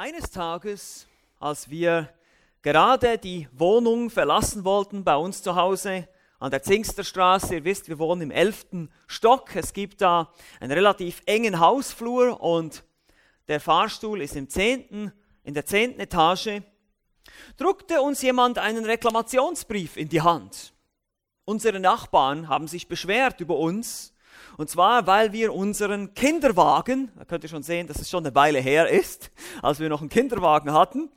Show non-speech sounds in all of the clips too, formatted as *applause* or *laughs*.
Eines Tages, als wir gerade die Wohnung verlassen wollten bei uns zu Hause an der Zingsterstraße, ihr wisst, wir wohnen im elften Stock, es gibt da einen relativ engen Hausflur und der Fahrstuhl ist im zehnten, in der zehnten Etage, druckte uns jemand einen Reklamationsbrief in die Hand. Unsere Nachbarn haben sich beschwert über uns, und zwar, weil wir unseren Kinderwagen, da könnt ihr schon sehen, dass es schon eine Weile her ist, als wir noch einen Kinderwagen hatten,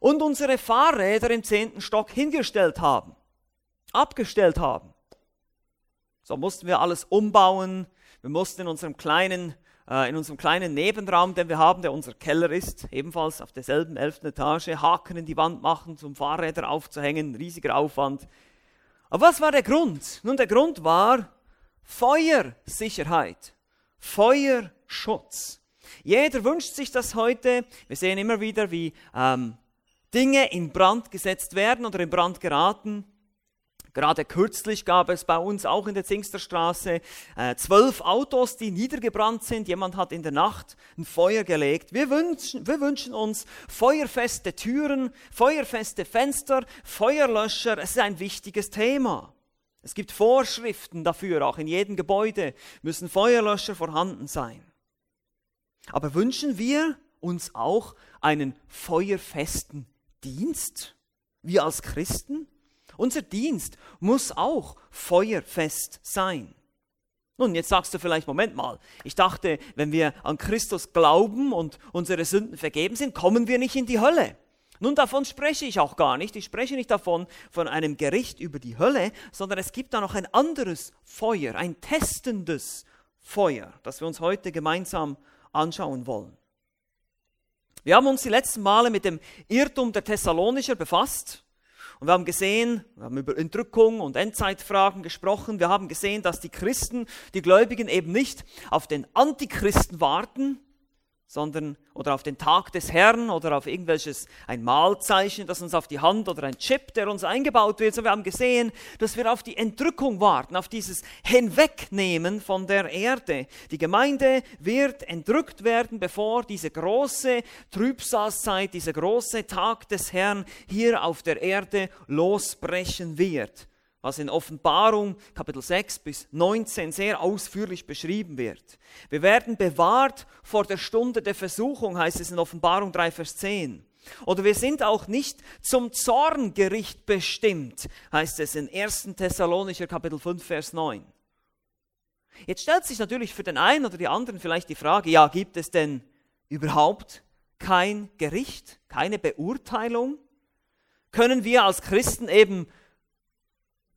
und unsere Fahrräder im zehnten Stock hingestellt haben, abgestellt haben. So mussten wir alles umbauen. Wir mussten in unserem kleinen, äh, in unserem kleinen Nebenraum, den wir haben, der unser Keller ist, ebenfalls auf derselben elften Etage, Haken in die Wand machen, zum Fahrräder aufzuhängen, riesiger Aufwand. Aber was war der Grund? Nun, der Grund war, Feuersicherheit, Feuerschutz. Jeder wünscht sich das heute. Wir sehen immer wieder, wie ähm, Dinge in Brand gesetzt werden oder in Brand geraten. Gerade kürzlich gab es bei uns auch in der Zingsterstraße äh, zwölf Autos, die niedergebrannt sind. Jemand hat in der Nacht ein Feuer gelegt. Wir wünschen, wir wünschen uns feuerfeste Türen, feuerfeste Fenster, Feuerlöscher. Es ist ein wichtiges Thema. Es gibt Vorschriften dafür, auch in jedem Gebäude müssen Feuerlöscher vorhanden sein. Aber wünschen wir uns auch einen feuerfesten Dienst? Wir als Christen? Unser Dienst muss auch feuerfest sein. Nun, jetzt sagst du vielleicht, Moment mal, ich dachte, wenn wir an Christus glauben und unsere Sünden vergeben sind, kommen wir nicht in die Hölle. Nun, davon spreche ich auch gar nicht. Ich spreche nicht davon, von einem Gericht über die Hölle, sondern es gibt da noch ein anderes Feuer, ein testendes Feuer, das wir uns heute gemeinsam anschauen wollen. Wir haben uns die letzten Male mit dem Irrtum der Thessalonicher befasst. Und wir haben gesehen, wir haben über Entrückung und Endzeitfragen gesprochen. Wir haben gesehen, dass die Christen, die Gläubigen eben nicht auf den Antichristen warten, sondern oder auf den Tag des Herrn oder auf irgendwelches ein Malzeichen, das uns auf die Hand oder ein Chip, der uns eingebaut wird. So wir haben gesehen, dass wir auf die Entrückung warten, auf dieses Hinwegnehmen von der Erde. Die Gemeinde wird entrückt werden, bevor diese große Trübsalzeit, dieser große Tag des Herrn hier auf der Erde losbrechen wird was in Offenbarung Kapitel 6 bis 19 sehr ausführlich beschrieben wird. Wir werden bewahrt vor der Stunde der Versuchung, heißt es in Offenbarung 3, Vers 10. Oder wir sind auch nicht zum Zorngericht bestimmt, heißt es in 1. Thessalonicher Kapitel 5, Vers 9. Jetzt stellt sich natürlich für den einen oder die anderen vielleicht die Frage, ja, gibt es denn überhaupt kein Gericht, keine Beurteilung? Können wir als Christen eben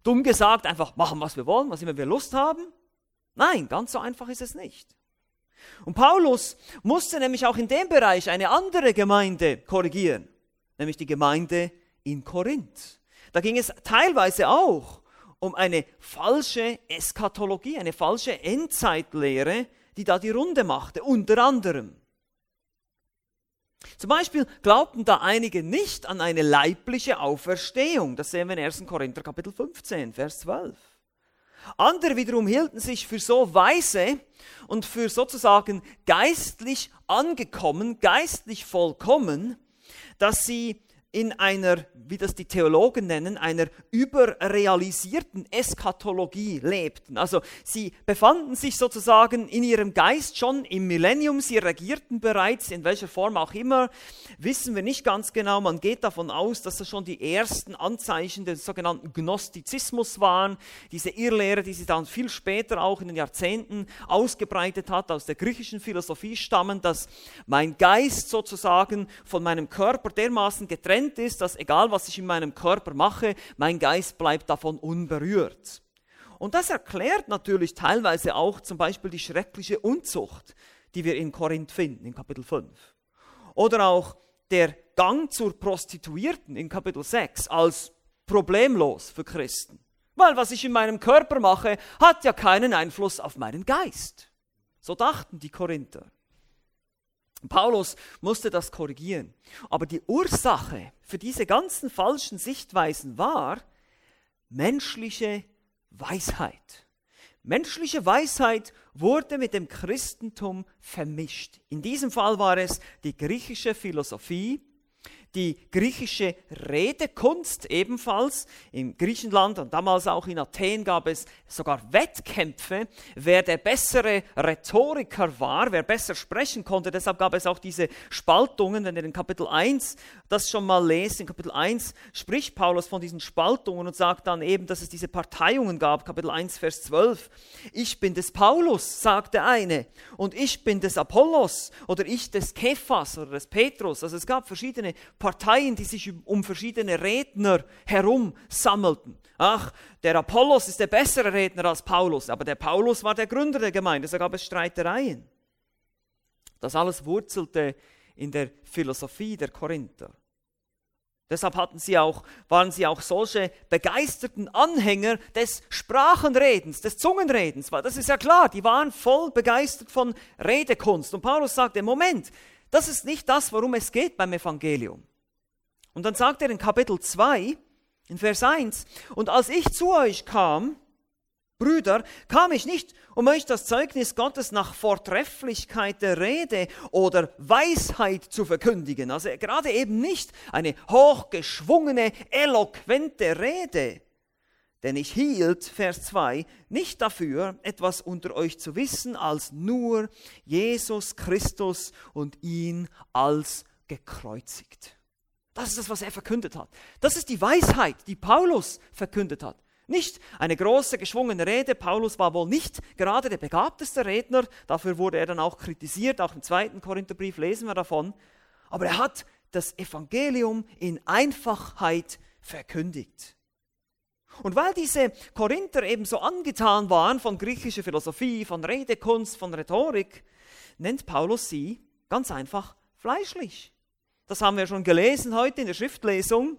dumm gesagt einfach machen, was wir wollen, was immer wir Lust haben? Nein, ganz so einfach ist es nicht. Und Paulus musste nämlich auch in dem Bereich eine andere Gemeinde korrigieren, nämlich die Gemeinde in Korinth. Da ging es teilweise auch um eine falsche Eskatologie, eine falsche Endzeitlehre, die da die Runde machte, unter anderem. Zum Beispiel glaubten da einige nicht an eine leibliche Auferstehung. Das sehen wir in 1. Korinther Kapitel 15, Vers 12. Andere wiederum hielten sich für so weise und für sozusagen geistlich angekommen, geistlich vollkommen, dass sie in einer, wie das die Theologen nennen, einer überrealisierten Eskatologie lebten. Also sie befanden sich sozusagen in ihrem Geist schon im Millennium, sie reagierten bereits, in welcher Form auch immer, wissen wir nicht ganz genau. Man geht davon aus, dass das schon die ersten Anzeichen des sogenannten Gnostizismus waren, diese Irrlehre, die sich dann viel später auch in den Jahrzehnten ausgebreitet hat, aus der griechischen Philosophie stammend, dass mein Geist sozusagen von meinem Körper dermaßen getrennt Fundament ist, dass egal was ich in meinem Körper mache, mein Geist bleibt davon unberührt. Und das erklärt natürlich teilweise auch zum Beispiel die schreckliche Unzucht, die wir in Korinth finden, in Kapitel 5. Oder auch der Gang zur Prostituierten in Kapitel 6 als problemlos für Christen. Weil was ich in meinem Körper mache, hat ja keinen Einfluss auf meinen Geist. So dachten die Korinther. Paulus musste das korrigieren. Aber die Ursache für diese ganzen falschen Sichtweisen war menschliche Weisheit. Menschliche Weisheit wurde mit dem Christentum vermischt. In diesem Fall war es die griechische Philosophie, die griechische Redekunst ebenfalls. In Griechenland und damals auch in Athen gab es sogar Wettkämpfe, wer der bessere Rhetoriker war, wer besser sprechen konnte. Deshalb gab es auch diese Spaltungen. Wenn ihr in Kapitel 1 das schon mal lest, in Kapitel 1 spricht Paulus von diesen Spaltungen und sagt dann eben, dass es diese Parteiungen gab. Kapitel 1, Vers 12. Ich bin des Paulus, sagt der eine, und ich bin des Apollos oder ich des Kephas oder des Petrus. Also es gab verschiedene Parteien, die sich um verschiedene Redner herum sammelten. Ach, der Apollos ist der bessere Redner als Paulus, aber der Paulus war der Gründer der Gemeinde, so gab es Streitereien. Das alles wurzelte in der Philosophie der Korinther. Deshalb hatten sie auch, waren sie auch solche begeisterten Anhänger des Sprachenredens, des Zungenredens. Das ist ja klar, die waren voll begeistert von Redekunst. Und Paulus sagte, Moment, das ist nicht das, worum es geht beim Evangelium. Und dann sagt er in Kapitel 2, in Vers 1, und als ich zu euch kam, Brüder, kam ich nicht, um euch das Zeugnis Gottes nach Vortrefflichkeit der Rede oder Weisheit zu verkündigen. Also gerade eben nicht eine hochgeschwungene, eloquente Rede. Denn ich hielt, Vers 2, nicht dafür, etwas unter euch zu wissen, als nur Jesus Christus und ihn als gekreuzigt. Das ist das, was er verkündet hat. Das ist die Weisheit, die Paulus verkündet hat. Nicht eine große, geschwungene Rede. Paulus war wohl nicht gerade der begabteste Redner. Dafür wurde er dann auch kritisiert. Auch im zweiten Korintherbrief lesen wir davon. Aber er hat das Evangelium in Einfachheit verkündigt. Und weil diese Korinther eben so angetan waren von griechischer Philosophie, von Redekunst, von Rhetorik, nennt Paulus sie ganz einfach fleischlich. Das haben wir schon gelesen heute in der Schriftlesung,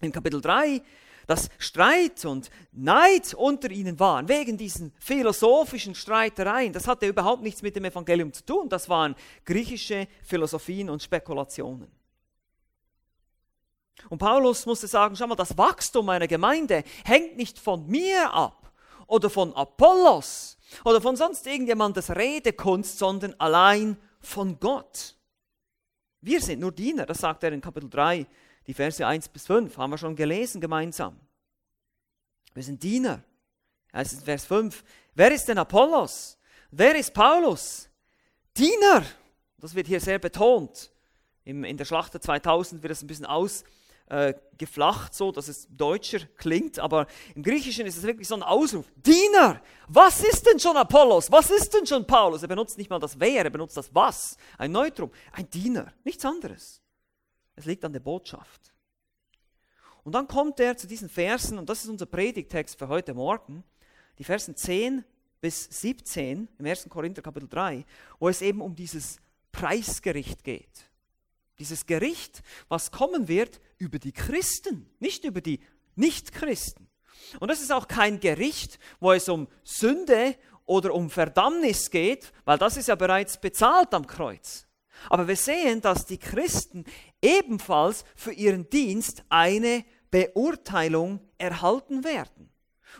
in Kapitel 3, dass Streit und Neid unter ihnen waren, wegen diesen philosophischen Streitereien. Das hatte überhaupt nichts mit dem Evangelium zu tun. Das waren griechische Philosophien und Spekulationen. Und Paulus musste sagen, schau mal, das Wachstum meiner Gemeinde hängt nicht von mir ab oder von Apollos oder von sonst irgendjemandes Redekunst, sondern allein von Gott. Wir sind nur Diener, das sagt er in Kapitel 3, die Verse 1 bis 5, haben wir schon gelesen gemeinsam. Wir sind Diener. Es ist Vers 5. Wer ist denn Apollos? Wer ist Paulus? Diener. Das wird hier sehr betont. in der Schlachter 2000 wird es ein bisschen aus, äh, geflacht, so dass es deutscher klingt, aber im Griechischen ist es wirklich so ein Ausruf. Diener! Was ist denn schon Apollos? Was ist denn schon Paulus? Er benutzt nicht mal das Wer, er benutzt das Was. Ein Neutrum. Ein Diener. Nichts anderes. Es liegt an der Botschaft. Und dann kommt er zu diesen Versen, und das ist unser Predigtext für heute Morgen, die Versen 10 bis 17 im 1. Korinther Kapitel 3, wo es eben um dieses Preisgericht geht. Dieses Gericht, was kommen wird über die Christen, nicht über die Nichtchristen. Und das ist auch kein Gericht, wo es um Sünde oder um Verdammnis geht, weil das ist ja bereits bezahlt am Kreuz. Aber wir sehen, dass die Christen ebenfalls für ihren Dienst eine Beurteilung erhalten werden.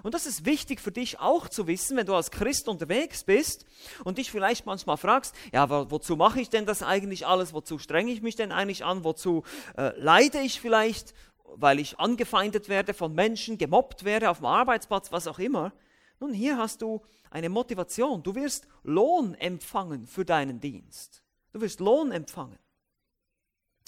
Und das ist wichtig für dich auch zu wissen, wenn du als Christ unterwegs bist und dich vielleicht manchmal fragst, ja, wozu mache ich denn das eigentlich alles? Wozu strenge ich mich denn eigentlich an? Wozu äh, leide ich vielleicht, weil ich angefeindet werde von Menschen, gemobbt werde auf dem Arbeitsplatz, was auch immer? Nun, hier hast du eine Motivation. Du wirst Lohn empfangen für deinen Dienst. Du wirst Lohn empfangen.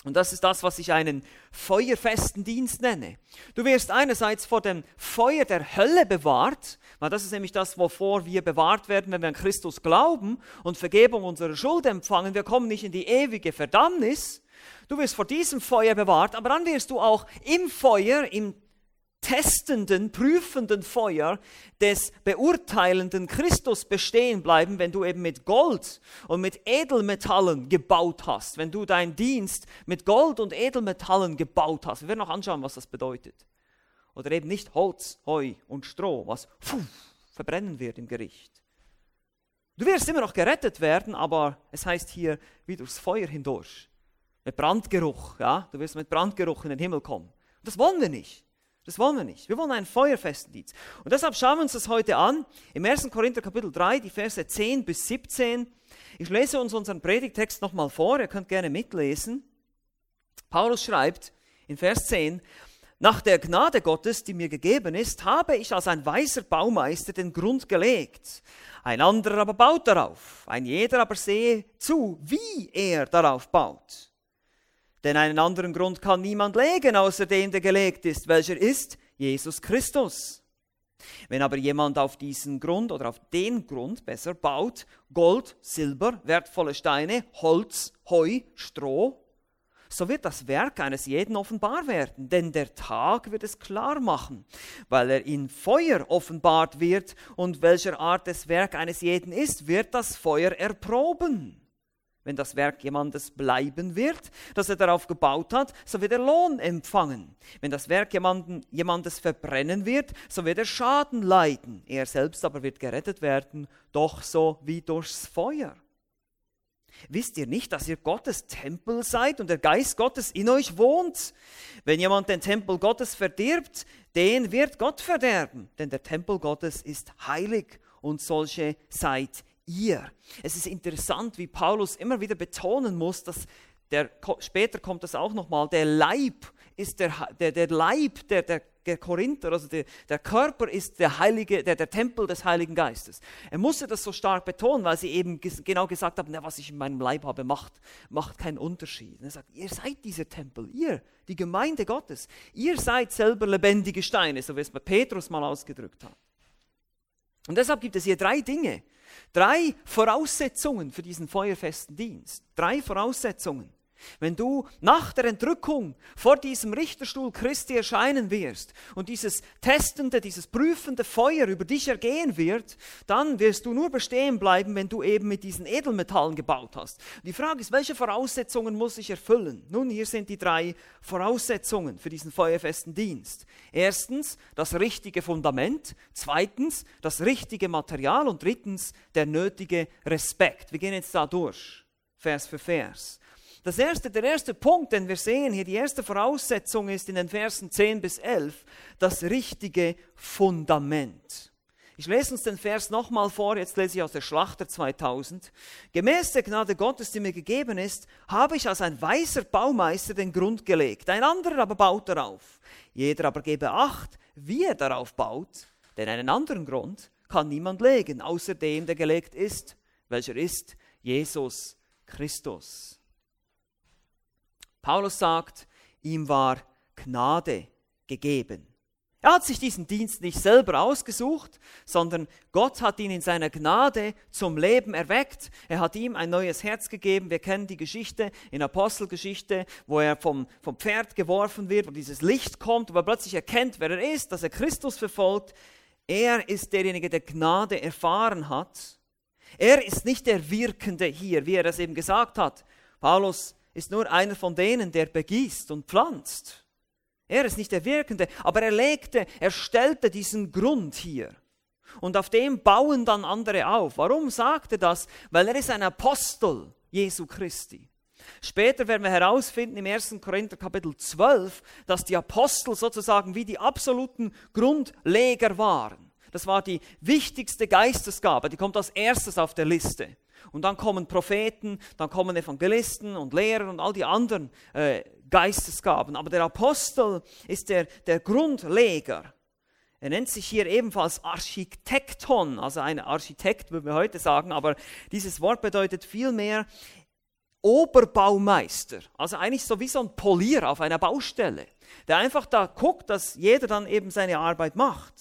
Und das ist das, was ich einen feuerfesten Dienst nenne. Du wirst einerseits vor dem Feuer der Hölle bewahrt, weil das ist nämlich das, wovor wir bewahrt werden, wenn wir an Christus glauben und Vergebung unserer Schuld empfangen. Wir kommen nicht in die ewige Verdammnis. Du wirst vor diesem Feuer bewahrt, aber dann wirst du auch im Feuer, im testenden, prüfenden Feuer des beurteilenden Christus bestehen bleiben, wenn du eben mit Gold und mit Edelmetallen gebaut hast, wenn du deinen Dienst mit Gold und Edelmetallen gebaut hast. Wir werden noch anschauen, was das bedeutet. Oder eben nicht Holz, Heu und Stroh, was pfuh, verbrennen wird im Gericht. Du wirst immer noch gerettet werden, aber es heißt hier wie durchs Feuer hindurch. Mit Brandgeruch, ja, du wirst mit Brandgeruch in den Himmel kommen. Das wollen wir nicht. Das wollen wir nicht. Wir wollen einen feuerfesten Dienst. Und deshalb schauen wir uns das heute an. Im 1. Korinther Kapitel 3, die Verse 10 bis 17. Ich lese uns unseren Predigtext nochmal vor. Ihr könnt gerne mitlesen. Paulus schreibt in Vers 10, nach der Gnade Gottes, die mir gegeben ist, habe ich als ein weiser Baumeister den Grund gelegt. Ein anderer aber baut darauf. Ein jeder aber sehe zu, wie er darauf baut. Denn einen anderen Grund kann niemand legen, außer dem, der gelegt ist, welcher ist Jesus Christus. Wenn aber jemand auf diesen Grund oder auf den Grund besser baut, Gold, Silber, wertvolle Steine, Holz, Heu, Stroh, so wird das Werk eines jeden offenbar werden, denn der Tag wird es klar machen, weil er in Feuer offenbart wird und welcher Art das Werk eines jeden ist, wird das Feuer erproben. Wenn das Werk jemandes bleiben wird, das er darauf gebaut hat, so wird er Lohn empfangen. Wenn das Werk jemanden, jemandes verbrennen wird, so wird er Schaden leiden. Er selbst aber wird gerettet werden, doch so wie durchs Feuer. Wisst ihr nicht, dass ihr Gottes Tempel seid und der Geist Gottes in euch wohnt? Wenn jemand den Tempel Gottes verdirbt, den wird Gott verderben, denn der Tempel Gottes ist heilig und solche seid ihr. Es ist interessant, wie Paulus immer wieder betonen muss, dass der, später kommt das auch nochmal, der Leib ist der, der, der Leib der, der, der Korinther, also der, der Körper ist der, Heilige, der, der Tempel des Heiligen Geistes. Er musste das so stark betonen, weil sie eben genau gesagt haben, na, was ich in meinem Leib habe, macht, macht keinen Unterschied. Und er sagt, ihr seid dieser Tempel, ihr, die Gemeinde Gottes. Ihr seid selber lebendige Steine, so wie es bei Petrus mal ausgedrückt hat. Und deshalb gibt es hier drei Dinge, Drei Voraussetzungen für diesen feuerfesten Dienst. Drei Voraussetzungen. Wenn du nach der Entrückung vor diesem Richterstuhl Christi erscheinen wirst und dieses testende, dieses prüfende Feuer über dich ergehen wird, dann wirst du nur bestehen bleiben, wenn du eben mit diesen Edelmetallen gebaut hast. Die Frage ist, welche Voraussetzungen muss ich erfüllen? Nun, hier sind die drei Voraussetzungen für diesen feuerfesten Dienst. Erstens das richtige Fundament, zweitens das richtige Material und drittens der nötige Respekt. Wir gehen jetzt da durch, Vers für Vers. Das erste, der erste Punkt, den wir sehen hier, die erste Voraussetzung ist in den Versen 10 bis 11 das richtige Fundament. Ich lese uns den Vers nochmal vor, jetzt lese ich aus der Schlachter 2000. Gemäß der Gnade Gottes, die mir gegeben ist, habe ich als ein weiser Baumeister den Grund gelegt, ein anderer aber baut darauf. Jeder aber gebe Acht, wie er darauf baut, denn einen anderen Grund kann niemand legen, außer dem, der gelegt ist, welcher ist Jesus Christus. Paulus sagt, ihm war Gnade gegeben. Er hat sich diesen Dienst nicht selber ausgesucht, sondern Gott hat ihn in seiner Gnade zum Leben erweckt. Er hat ihm ein neues Herz gegeben. Wir kennen die Geschichte in Apostelgeschichte, wo er vom, vom Pferd geworfen wird, wo dieses Licht kommt, wo er plötzlich erkennt, wer er ist, dass er Christus verfolgt. Er ist derjenige, der Gnade erfahren hat. Er ist nicht der Wirkende hier, wie er es eben gesagt hat. Paulus ist nur einer von denen, der begießt und pflanzt. Er ist nicht der Wirkende, aber er legte, er stellte diesen Grund hier. Und auf dem bauen dann andere auf. Warum sagt er das? Weil er ist ein Apostel Jesu Christi. Später werden wir herausfinden im 1. Korinther Kapitel 12, dass die Apostel sozusagen wie die absoluten Grundleger waren. Das war die wichtigste Geistesgabe, die kommt als erstes auf der Liste. Und dann kommen Propheten, dann kommen Evangelisten und Lehrer und all die anderen äh, Geistesgaben. Aber der Apostel ist der, der Grundleger. Er nennt sich hier ebenfalls Architekton, also ein Architekt, würden wir heute sagen, aber dieses Wort bedeutet vielmehr Oberbaumeister. Also eigentlich so wie so ein Polier auf einer Baustelle, der einfach da guckt, dass jeder dann eben seine Arbeit macht.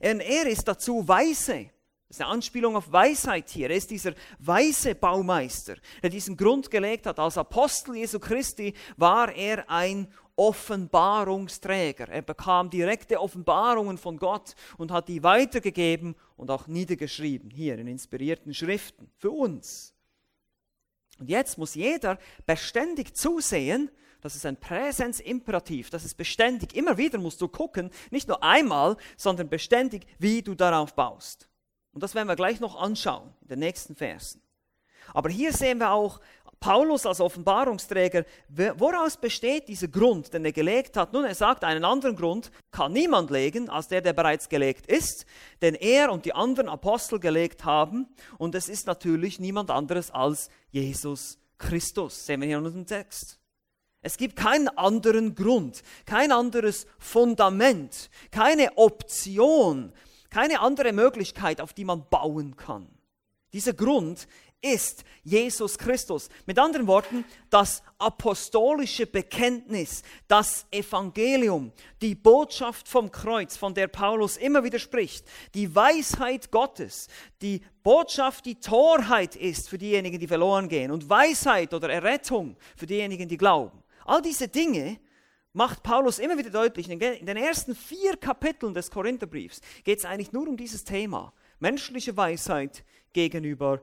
Er, er ist dazu weise. Das ist eine Anspielung auf Weisheit hier. Er ist dieser weise Baumeister, der diesen Grund gelegt hat. Als Apostel Jesu Christi war er ein Offenbarungsträger. Er bekam direkte Offenbarungen von Gott und hat die weitergegeben und auch niedergeschrieben, hier in inspirierten Schriften, für uns. Und jetzt muss jeder beständig zusehen, das ist ein Präsenzimperativ, das ist beständig, immer wieder musst du gucken, nicht nur einmal, sondern beständig, wie du darauf baust. Und das werden wir gleich noch anschauen in den nächsten Versen. Aber hier sehen wir auch, Paulus als Offenbarungsträger, woraus besteht dieser Grund, den er gelegt hat? Nun, er sagt, einen anderen Grund kann niemand legen, als der, der bereits gelegt ist, den er und die anderen Apostel gelegt haben. Und es ist natürlich niemand anderes als Jesus Christus. Sehen wir hier in unserem Text. Es gibt keinen anderen Grund, kein anderes Fundament, keine Option, keine andere Möglichkeit, auf die man bauen kann. Dieser Grund ist Jesus Christus. Mit anderen Worten, das apostolische Bekenntnis, das Evangelium, die Botschaft vom Kreuz, von der Paulus immer wieder spricht, die Weisheit Gottes, die Botschaft, die Torheit ist für diejenigen, die verloren gehen und Weisheit oder Errettung für diejenigen, die glauben. All diese Dinge macht Paulus immer wieder deutlich. In den ersten vier Kapiteln des Korintherbriefs geht es eigentlich nur um dieses Thema. Menschliche Weisheit gegenüber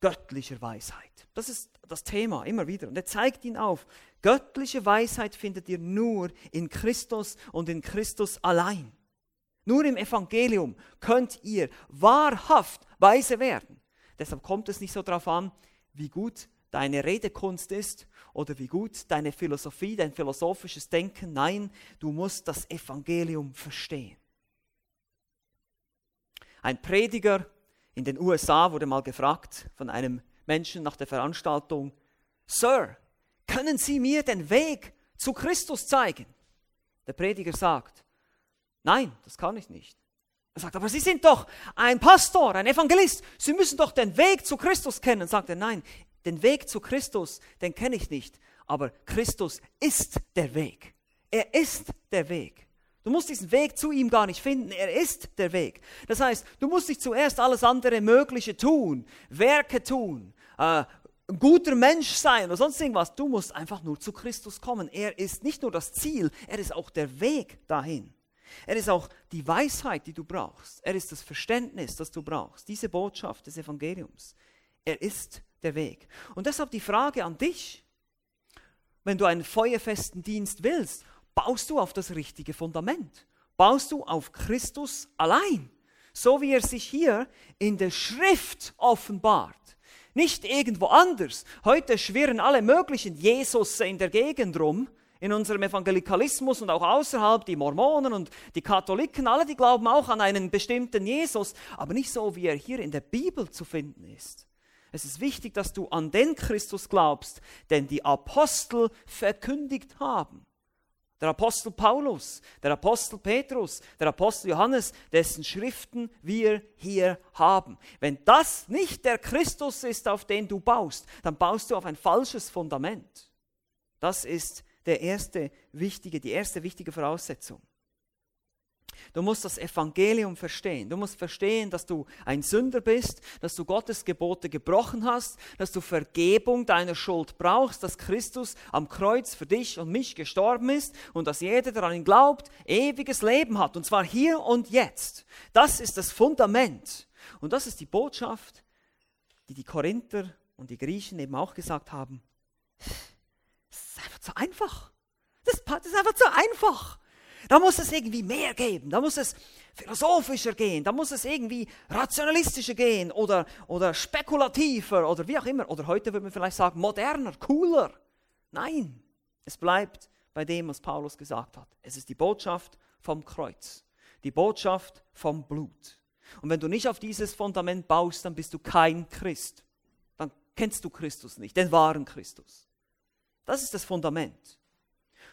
göttlicher Weisheit. Das ist das Thema immer wieder. Und er zeigt ihn auf. Göttliche Weisheit findet ihr nur in Christus und in Christus allein. Nur im Evangelium könnt ihr wahrhaft weise werden. Deshalb kommt es nicht so darauf an, wie gut deine Redekunst ist oder wie gut deine Philosophie, dein philosophisches Denken. Nein, du musst das Evangelium verstehen. Ein Prediger in den USA wurde mal gefragt von einem Menschen nach der Veranstaltung, Sir, können Sie mir den Weg zu Christus zeigen? Der Prediger sagt, nein, das kann ich nicht. Er sagt, aber Sie sind doch ein Pastor, ein Evangelist. Sie müssen doch den Weg zu Christus kennen. Sagt er, nein, den Weg zu Christus, den kenne ich nicht. Aber Christus ist der Weg. Er ist der Weg. Du musst diesen Weg zu ihm gar nicht finden. Er ist der Weg. Das heißt, du musst nicht zuerst alles andere Mögliche tun, Werke tun, äh, ein guter Mensch sein oder sonst irgendwas. Du musst einfach nur zu Christus kommen. Er ist nicht nur das Ziel, er ist auch der Weg dahin. Er ist auch die Weisheit, die du brauchst. Er ist das Verständnis, das du brauchst. Diese Botschaft des Evangeliums. Er ist der Weg. Und deshalb die Frage an dich, wenn du einen feuerfesten Dienst willst baust du auf das richtige Fundament. Baust du auf Christus allein, so wie er sich hier in der Schrift offenbart. Nicht irgendwo anders. Heute schwirren alle möglichen Jesus in der Gegend rum, in unserem Evangelikalismus und auch außerhalb, die Mormonen und die Katholiken, alle, die glauben auch an einen bestimmten Jesus, aber nicht so, wie er hier in der Bibel zu finden ist. Es ist wichtig, dass du an den Christus glaubst, den die Apostel verkündigt haben der Apostel Paulus, der Apostel Petrus, der Apostel Johannes, dessen Schriften wir hier haben. Wenn das nicht der Christus ist, auf den du baust, dann baust du auf ein falsches Fundament. Das ist der erste wichtige, die erste wichtige Voraussetzung. Du musst das Evangelium verstehen. Du musst verstehen, dass du ein Sünder bist, dass du Gottes Gebote gebrochen hast, dass du Vergebung deiner Schuld brauchst, dass Christus am Kreuz für dich und mich gestorben ist und dass jeder daran glaubt, ewiges Leben hat. Und zwar hier und jetzt. Das ist das Fundament. Und das ist die Botschaft, die die Korinther und die Griechen eben auch gesagt haben. Das ist einfach zu einfach. Das ist einfach zu einfach. Da muss es irgendwie mehr geben, da muss es philosophischer gehen, da muss es irgendwie rationalistischer gehen oder, oder spekulativer oder wie auch immer. Oder heute würde man vielleicht sagen, moderner, cooler. Nein, es bleibt bei dem, was Paulus gesagt hat. Es ist die Botschaft vom Kreuz, die Botschaft vom Blut. Und wenn du nicht auf dieses Fundament baust, dann bist du kein Christ. Dann kennst du Christus nicht, den wahren Christus. Das ist das Fundament.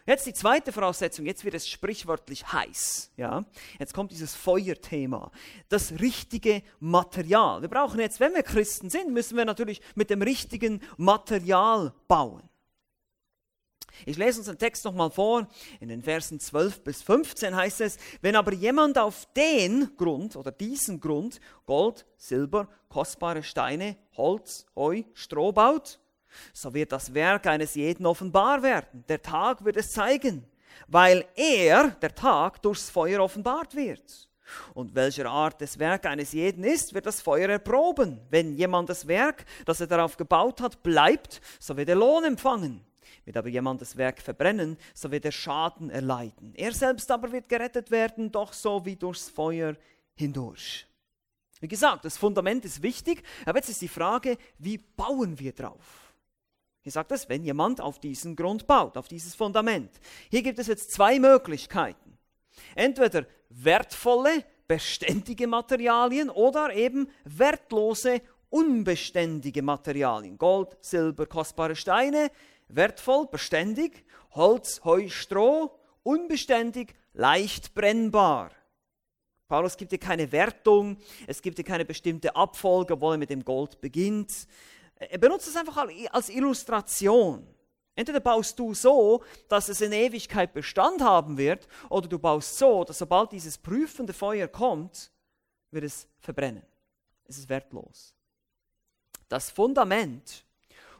Jetzt die zweite Voraussetzung, jetzt wird es sprichwörtlich heiß. Ja? Jetzt kommt dieses Feuerthema, das richtige Material. Wir brauchen jetzt, wenn wir Christen sind, müssen wir natürlich mit dem richtigen Material bauen. Ich lese uns den Text nochmal vor. In den Versen 12 bis 15 heißt es, wenn aber jemand auf den Grund oder diesen Grund Gold, Silber, kostbare Steine, Holz, Heu, Stroh baut, so wird das Werk eines jeden offenbar werden. Der Tag wird es zeigen, weil er, der Tag, durchs Feuer offenbart wird. Und welcher Art des Werk eines jeden ist, wird das Feuer erproben. Wenn jemand das Werk, das er darauf gebaut hat, bleibt, so wird er Lohn empfangen. Wird aber jemand das Werk verbrennen, so wird er Schaden erleiden. Er selbst aber wird gerettet werden, doch so wie durchs Feuer hindurch. Wie gesagt, das Fundament ist wichtig, aber jetzt ist die Frage, wie bauen wir drauf? Hier sagt es, wenn jemand auf diesen Grund baut, auf dieses Fundament. Hier gibt es jetzt zwei Möglichkeiten. Entweder wertvolle, beständige Materialien oder eben wertlose, unbeständige Materialien. Gold, Silber, kostbare Steine, wertvoll, beständig. Holz, Heu, Stroh, unbeständig, leicht brennbar. Paulus gibt dir keine Wertung, es gibt dir keine bestimmte Abfolge, obwohl er mit dem Gold beginnt. Benutzt es einfach als Illustration. Entweder baust du so, dass es in Ewigkeit Bestand haben wird, oder du baust so, dass sobald dieses prüfende Feuer kommt, wird es verbrennen. Es ist wertlos. Das Fundament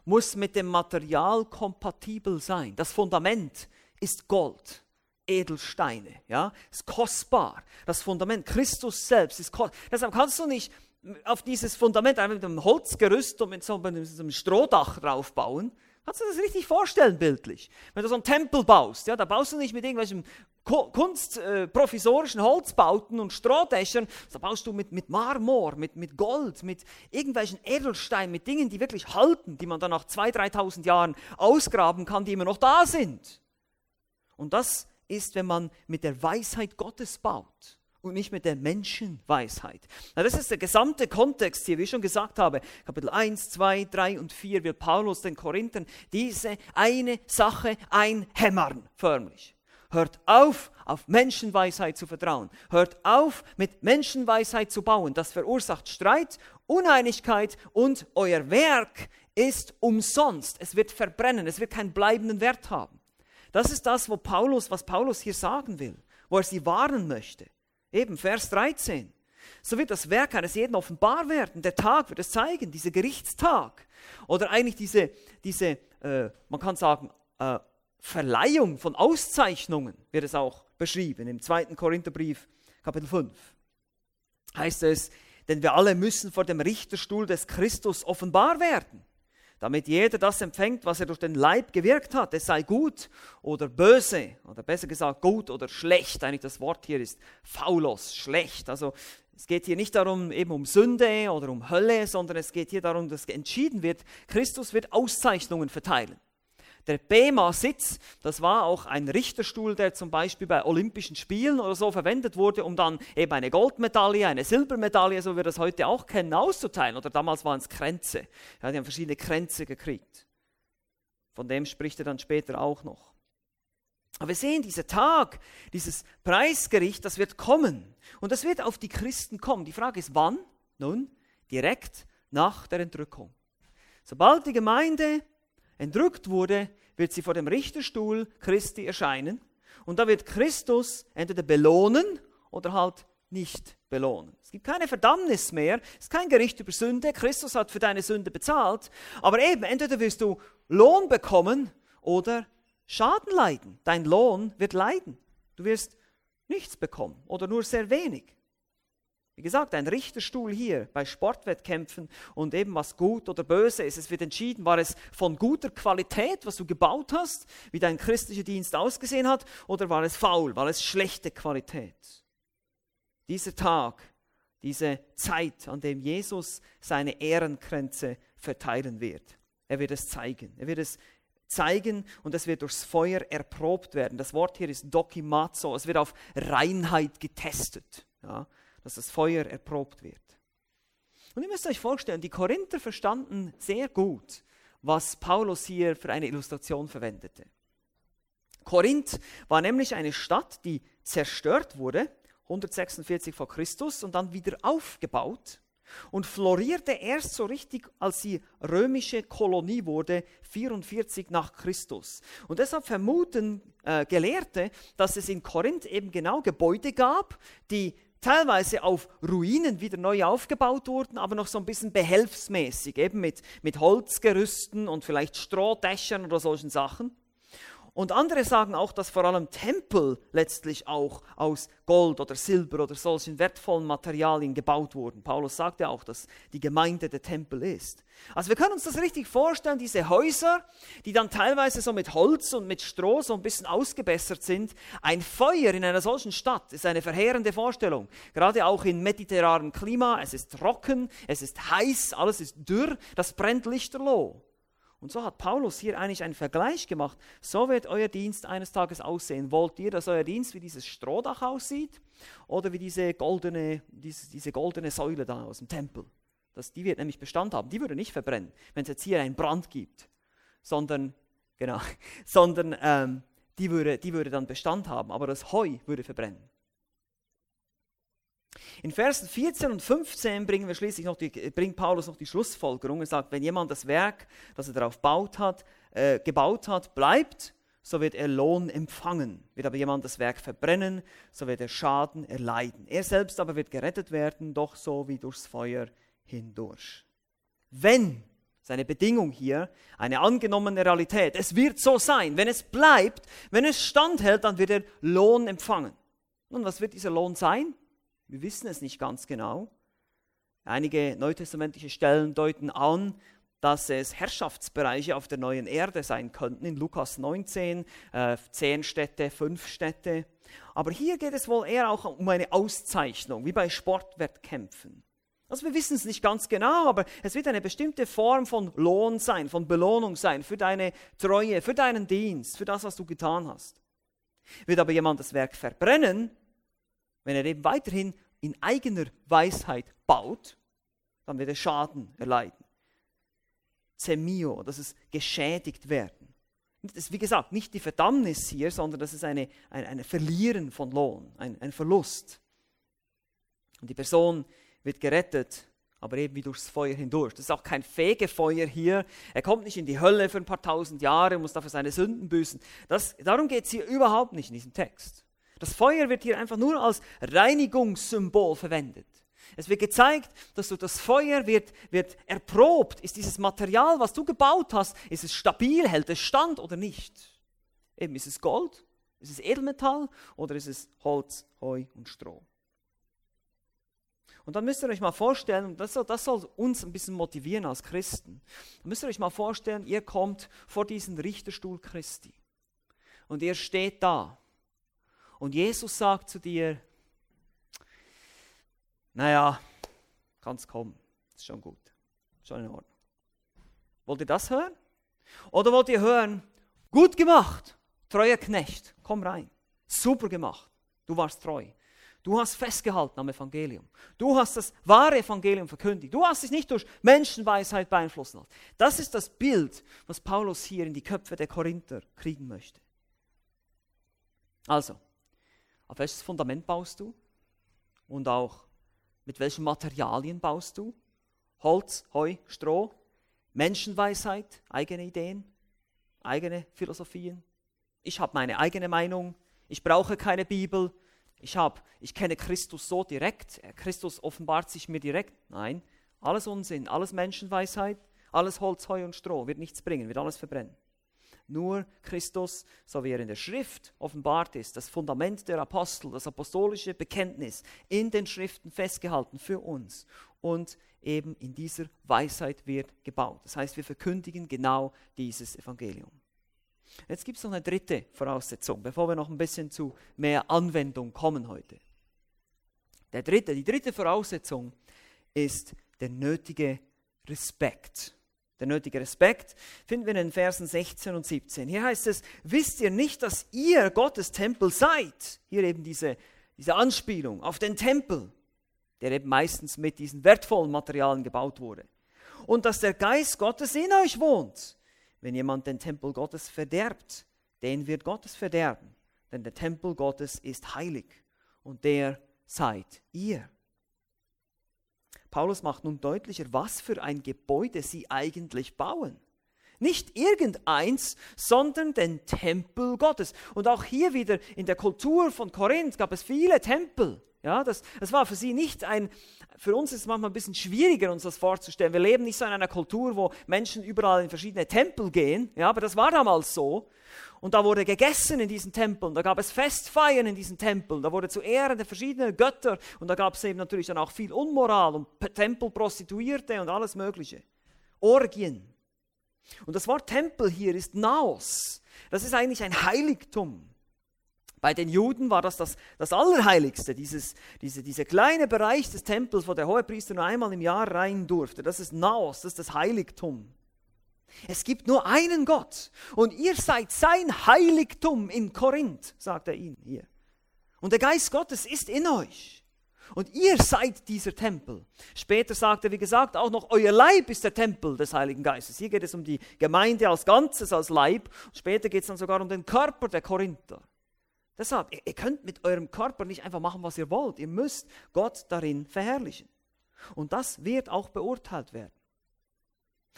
muss mit dem Material kompatibel sein. Das Fundament ist Gold. Edelsteine, ja, ist kostbar. Das Fundament Christus selbst ist kostbar. Deshalb kannst du nicht auf dieses Fundament einfach mit einem Holzgerüst und mit so einem Strohdach draufbauen. Kannst du das richtig vorstellen, bildlich? Wenn du so einen Tempel baust, ja, da baust du nicht mit irgendwelchen kunstprovisorischen äh, Holzbauten und Strohdächern, da baust du mit, mit Marmor, mit, mit Gold, mit irgendwelchen Edelsteinen, mit Dingen, die wirklich halten, die man dann nach 2.000, 3.000 Jahren ausgraben kann, die immer noch da sind. Und das ist, wenn man mit der Weisheit Gottes baut und nicht mit der Menschenweisheit. Na, das ist der gesamte Kontext hier, wie ich schon gesagt habe. Kapitel 1, 2, 3 und 4 will Paulus den Korinthern diese eine Sache einhämmern, förmlich. Hört auf, auf Menschenweisheit zu vertrauen. Hört auf, mit Menschenweisheit zu bauen. Das verursacht Streit, Uneinigkeit und euer Werk ist umsonst. Es wird verbrennen, es wird keinen bleibenden Wert haben. Das ist das, wo Paulus, was Paulus hier sagen will, wo er sie warnen möchte. Eben Vers 13. So wird das Werk eines jeden offenbar werden. Der Tag wird es zeigen, dieser Gerichtstag. Oder eigentlich diese, diese äh, man kann sagen, äh, Verleihung von Auszeichnungen wird es auch beschrieben im 2. Korintherbrief, Kapitel 5. Heißt es, denn wir alle müssen vor dem Richterstuhl des Christus offenbar werden damit jeder das empfängt, was er durch den Leib gewirkt hat. Es sei gut oder böse, oder besser gesagt gut oder schlecht. Eigentlich das Wort hier ist faulos, schlecht. Also es geht hier nicht darum eben um Sünde oder um Hölle, sondern es geht hier darum, dass entschieden wird, Christus wird Auszeichnungen verteilen. Der Bema-Sitz, das war auch ein Richterstuhl, der zum Beispiel bei Olympischen Spielen oder so verwendet wurde, um dann eben eine Goldmedaille, eine Silbermedaille, so wie wir das heute auch kennen, auszuteilen. Oder damals waren es Kränze. Ja, die haben verschiedene Kränze gekriegt. Von dem spricht er dann später auch noch. Aber wir sehen, dieser Tag, dieses Preisgericht, das wird kommen. Und das wird auf die Christen kommen. Die Frage ist, wann? Nun, direkt nach der Entrückung. Sobald die Gemeinde entrückt wurde, wird sie vor dem Richterstuhl Christi erscheinen. Und da wird Christus entweder belohnen oder halt nicht belohnen. Es gibt keine Verdammnis mehr, es ist kein Gericht über Sünde. Christus hat für deine Sünde bezahlt. Aber eben, entweder wirst du Lohn bekommen oder Schaden leiden. Dein Lohn wird leiden. Du wirst nichts bekommen oder nur sehr wenig. Wie gesagt, ein Richterstuhl hier bei Sportwettkämpfen und eben was gut oder böse ist. Es wird entschieden, war es von guter Qualität, was du gebaut hast, wie dein christlicher Dienst ausgesehen hat, oder war es faul, war es schlechte Qualität. Dieser Tag, diese Zeit, an dem Jesus seine Ehrenkränze verteilen wird, er wird es zeigen. Er wird es zeigen und es wird durchs Feuer erprobt werden. Das Wort hier ist dokimazo, es wird auf Reinheit getestet. Ja dass das Feuer erprobt wird. Und ihr müsst euch vorstellen, die Korinther verstanden sehr gut, was Paulus hier für eine Illustration verwendete. Korinth war nämlich eine Stadt, die zerstört wurde, 146 vor Christus, und dann wieder aufgebaut und florierte erst so richtig, als sie römische Kolonie wurde, 44 nach Christus. Und deshalb vermuten äh, Gelehrte, dass es in Korinth eben genau Gebäude gab, die teilweise auf Ruinen wieder neu aufgebaut wurden, aber noch so ein bisschen behelfsmäßig, eben mit, mit Holzgerüsten und vielleicht Strohdächern oder solchen Sachen. Und andere sagen auch, dass vor allem Tempel letztlich auch aus Gold oder Silber oder solchen wertvollen Materialien gebaut wurden. Paulus sagt ja auch, dass die Gemeinde der Tempel ist. Also wir können uns das richtig vorstellen, diese Häuser, die dann teilweise so mit Holz und mit Stroh so ein bisschen ausgebessert sind. Ein Feuer in einer solchen Stadt ist eine verheerende Vorstellung. Gerade auch in mediterranem Klima. Es ist trocken, es ist heiß, alles ist dürr, das brennt lichterloh. Und so hat Paulus hier eigentlich einen Vergleich gemacht. So wird euer Dienst eines Tages aussehen. Wollt ihr, dass euer Dienst wie dieses Strohdach aussieht? Oder wie diese goldene, diese, diese goldene Säule da aus dem Tempel? Das, die wird nämlich Bestand haben. Die würde nicht verbrennen, wenn es jetzt hier einen Brand gibt. Sondern, genau, *laughs* sondern ähm, die, würde, die würde dann Bestand haben. Aber das Heu würde verbrennen. In Versen 14 und 15 bringen wir schließlich noch die, bringt Paulus noch die Schlussfolgerung. Er sagt, wenn jemand das Werk, das er darauf baut hat, äh, gebaut hat, bleibt, so wird er Lohn empfangen. Wird aber jemand das Werk verbrennen, so wird er Schaden erleiden. Er selbst aber wird gerettet werden, doch so wie durchs Feuer hindurch. Wenn, seine Bedingung hier, eine angenommene Realität, es wird so sein, wenn es bleibt, wenn es standhält, dann wird er Lohn empfangen. Nun, was wird dieser Lohn sein? Wir wissen es nicht ganz genau. Einige neutestamentliche Stellen deuten an, dass es Herrschaftsbereiche auf der neuen Erde sein könnten. In Lukas 19, äh, zehn Städte, fünf Städte. Aber hier geht es wohl eher auch um eine Auszeichnung, wie bei Sportwettkämpfen. Also wir wissen es nicht ganz genau, aber es wird eine bestimmte Form von Lohn sein, von Belohnung sein für deine Treue, für deinen Dienst, für das, was du getan hast. Wird aber jemand das Werk verbrennen, wenn er eben weiterhin in eigener Weisheit baut, dann wird er Schaden erleiden. Zemio, dass es geschädigt werden. Das ist, wie gesagt, nicht die Verdammnis hier, sondern das ist eine, ein, eine Verlieren von Lohn, ein, ein Verlust. Und die Person wird gerettet, aber eben wie durchs Feuer hindurch. Das ist auch kein Fegefeuer hier. Er kommt nicht in die Hölle für ein paar tausend Jahre, muss dafür seine Sünden büßen. Das, darum geht es hier überhaupt nicht in diesem Text. Das Feuer wird hier einfach nur als Reinigungssymbol verwendet. Es wird gezeigt, dass durch das Feuer wird, wird erprobt, ist dieses Material, was du gebaut hast, ist es stabil, hält es stand oder nicht. Eben ist es Gold, ist es Edelmetall oder ist es Holz, Heu und Stroh. Und dann müsst ihr euch mal vorstellen, und das soll, das soll uns ein bisschen motivieren als Christen, dann müsst ihr euch mal vorstellen, ihr kommt vor diesen Richterstuhl Christi und ihr steht da und Jesus sagt zu dir, naja, kannst kommen, ist schon gut, schon in Ordnung. Wollt ihr das hören? Oder wollt ihr hören, gut gemacht, treuer Knecht, komm rein, super gemacht, du warst treu. Du hast festgehalten am Evangelium. Du hast das wahre Evangelium verkündigt. Du hast dich nicht durch Menschenweisheit beeinflussen lassen. Das ist das Bild, was Paulus hier in die Köpfe der Korinther kriegen möchte. Also, auf welches Fundament baust du? Und auch mit welchen Materialien baust du? Holz, Heu, Stroh, Menschenweisheit, eigene Ideen, eigene Philosophien. Ich habe meine eigene Meinung. Ich brauche keine Bibel. Ich, hab, ich kenne Christus so direkt. Christus offenbart sich mir direkt. Nein, alles Unsinn, alles Menschenweisheit, alles Holz, Heu und Stroh wird nichts bringen, wird alles verbrennen. Nur Christus, so wie er in der Schrift offenbart ist, das Fundament der Apostel, das apostolische Bekenntnis in den Schriften festgehalten für uns. Und eben in dieser Weisheit wird gebaut. Das heißt, wir verkündigen genau dieses Evangelium. Jetzt gibt es noch eine dritte Voraussetzung, bevor wir noch ein bisschen zu mehr Anwendung kommen heute. Der dritte, die dritte Voraussetzung ist der nötige Respekt. Der nötige Respekt finden wir in den Versen 16 und 17. Hier heißt es, wisst ihr nicht, dass ihr Gottes Tempel seid? Hier eben diese, diese Anspielung auf den Tempel, der eben meistens mit diesen wertvollen Materialien gebaut wurde. Und dass der Geist Gottes in euch wohnt. Wenn jemand den Tempel Gottes verderbt, den wird Gottes verderben. Denn der Tempel Gottes ist heilig und der seid ihr. Paulus macht nun deutlicher, was für ein Gebäude sie eigentlich bauen. Nicht irgendeins, sondern den Tempel Gottes. Und auch hier wieder in der Kultur von Korinth gab es viele Tempel. Ja, das, das war für sie nicht ein, für uns ist es manchmal ein bisschen schwieriger, uns das vorzustellen. Wir leben nicht so in einer Kultur, wo Menschen überall in verschiedene Tempel gehen, ja, aber das war damals so. Und da wurde gegessen in diesen Tempeln, da gab es Festfeiern in diesen Tempeln, da wurde zu Ehren der verschiedenen Götter und da gab es eben natürlich dann auch viel Unmoral und Tempelprostituierte und alles Mögliche. Orgien. Und das Wort Tempel hier ist Naos. Das ist eigentlich ein Heiligtum. Bei den Juden war das das, das Allerheiligste, dieses, diese, dieser kleine Bereich des Tempels, wo der Hohepriester nur einmal im Jahr rein durfte. Das ist Naos, das ist das Heiligtum. Es gibt nur einen Gott und ihr seid sein Heiligtum in Korinth, sagt er ihnen hier. Und der Geist Gottes ist in euch. Und ihr seid dieser Tempel. Später sagt er, wie gesagt, auch noch, euer Leib ist der Tempel des Heiligen Geistes. Hier geht es um die Gemeinde als Ganzes, als Leib. später geht es dann sogar um den Körper der Korinther. Deshalb, ihr könnt mit eurem Körper nicht einfach machen, was ihr wollt. Ihr müsst Gott darin verherrlichen. Und das wird auch beurteilt werden.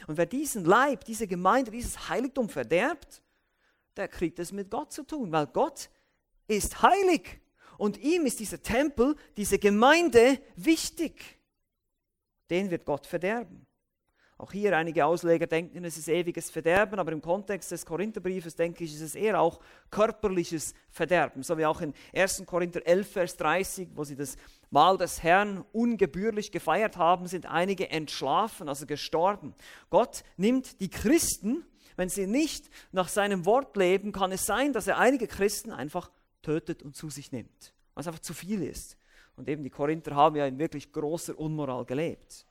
Und wer diesen Leib, diese Gemeinde, dieses Heiligtum verderbt, der kriegt es mit Gott zu tun, weil Gott ist heilig und ihm ist dieser Tempel, diese Gemeinde wichtig. Den wird Gott verderben. Auch hier einige Ausleger denken, es ist ewiges Verderben, aber im Kontext des Korintherbriefes denke ich, ist es eher auch körperliches Verderben, so wie auch in 1. Korinther 11, Vers 30, wo sie das Mahl des Herrn ungebührlich gefeiert haben, sind einige entschlafen, also gestorben. Gott nimmt die Christen, wenn sie nicht nach seinem Wort leben, kann es sein, dass er einige Christen einfach tötet und zu sich nimmt, was einfach zu viel ist. Und eben die Korinther haben ja in wirklich großer Unmoral gelebt.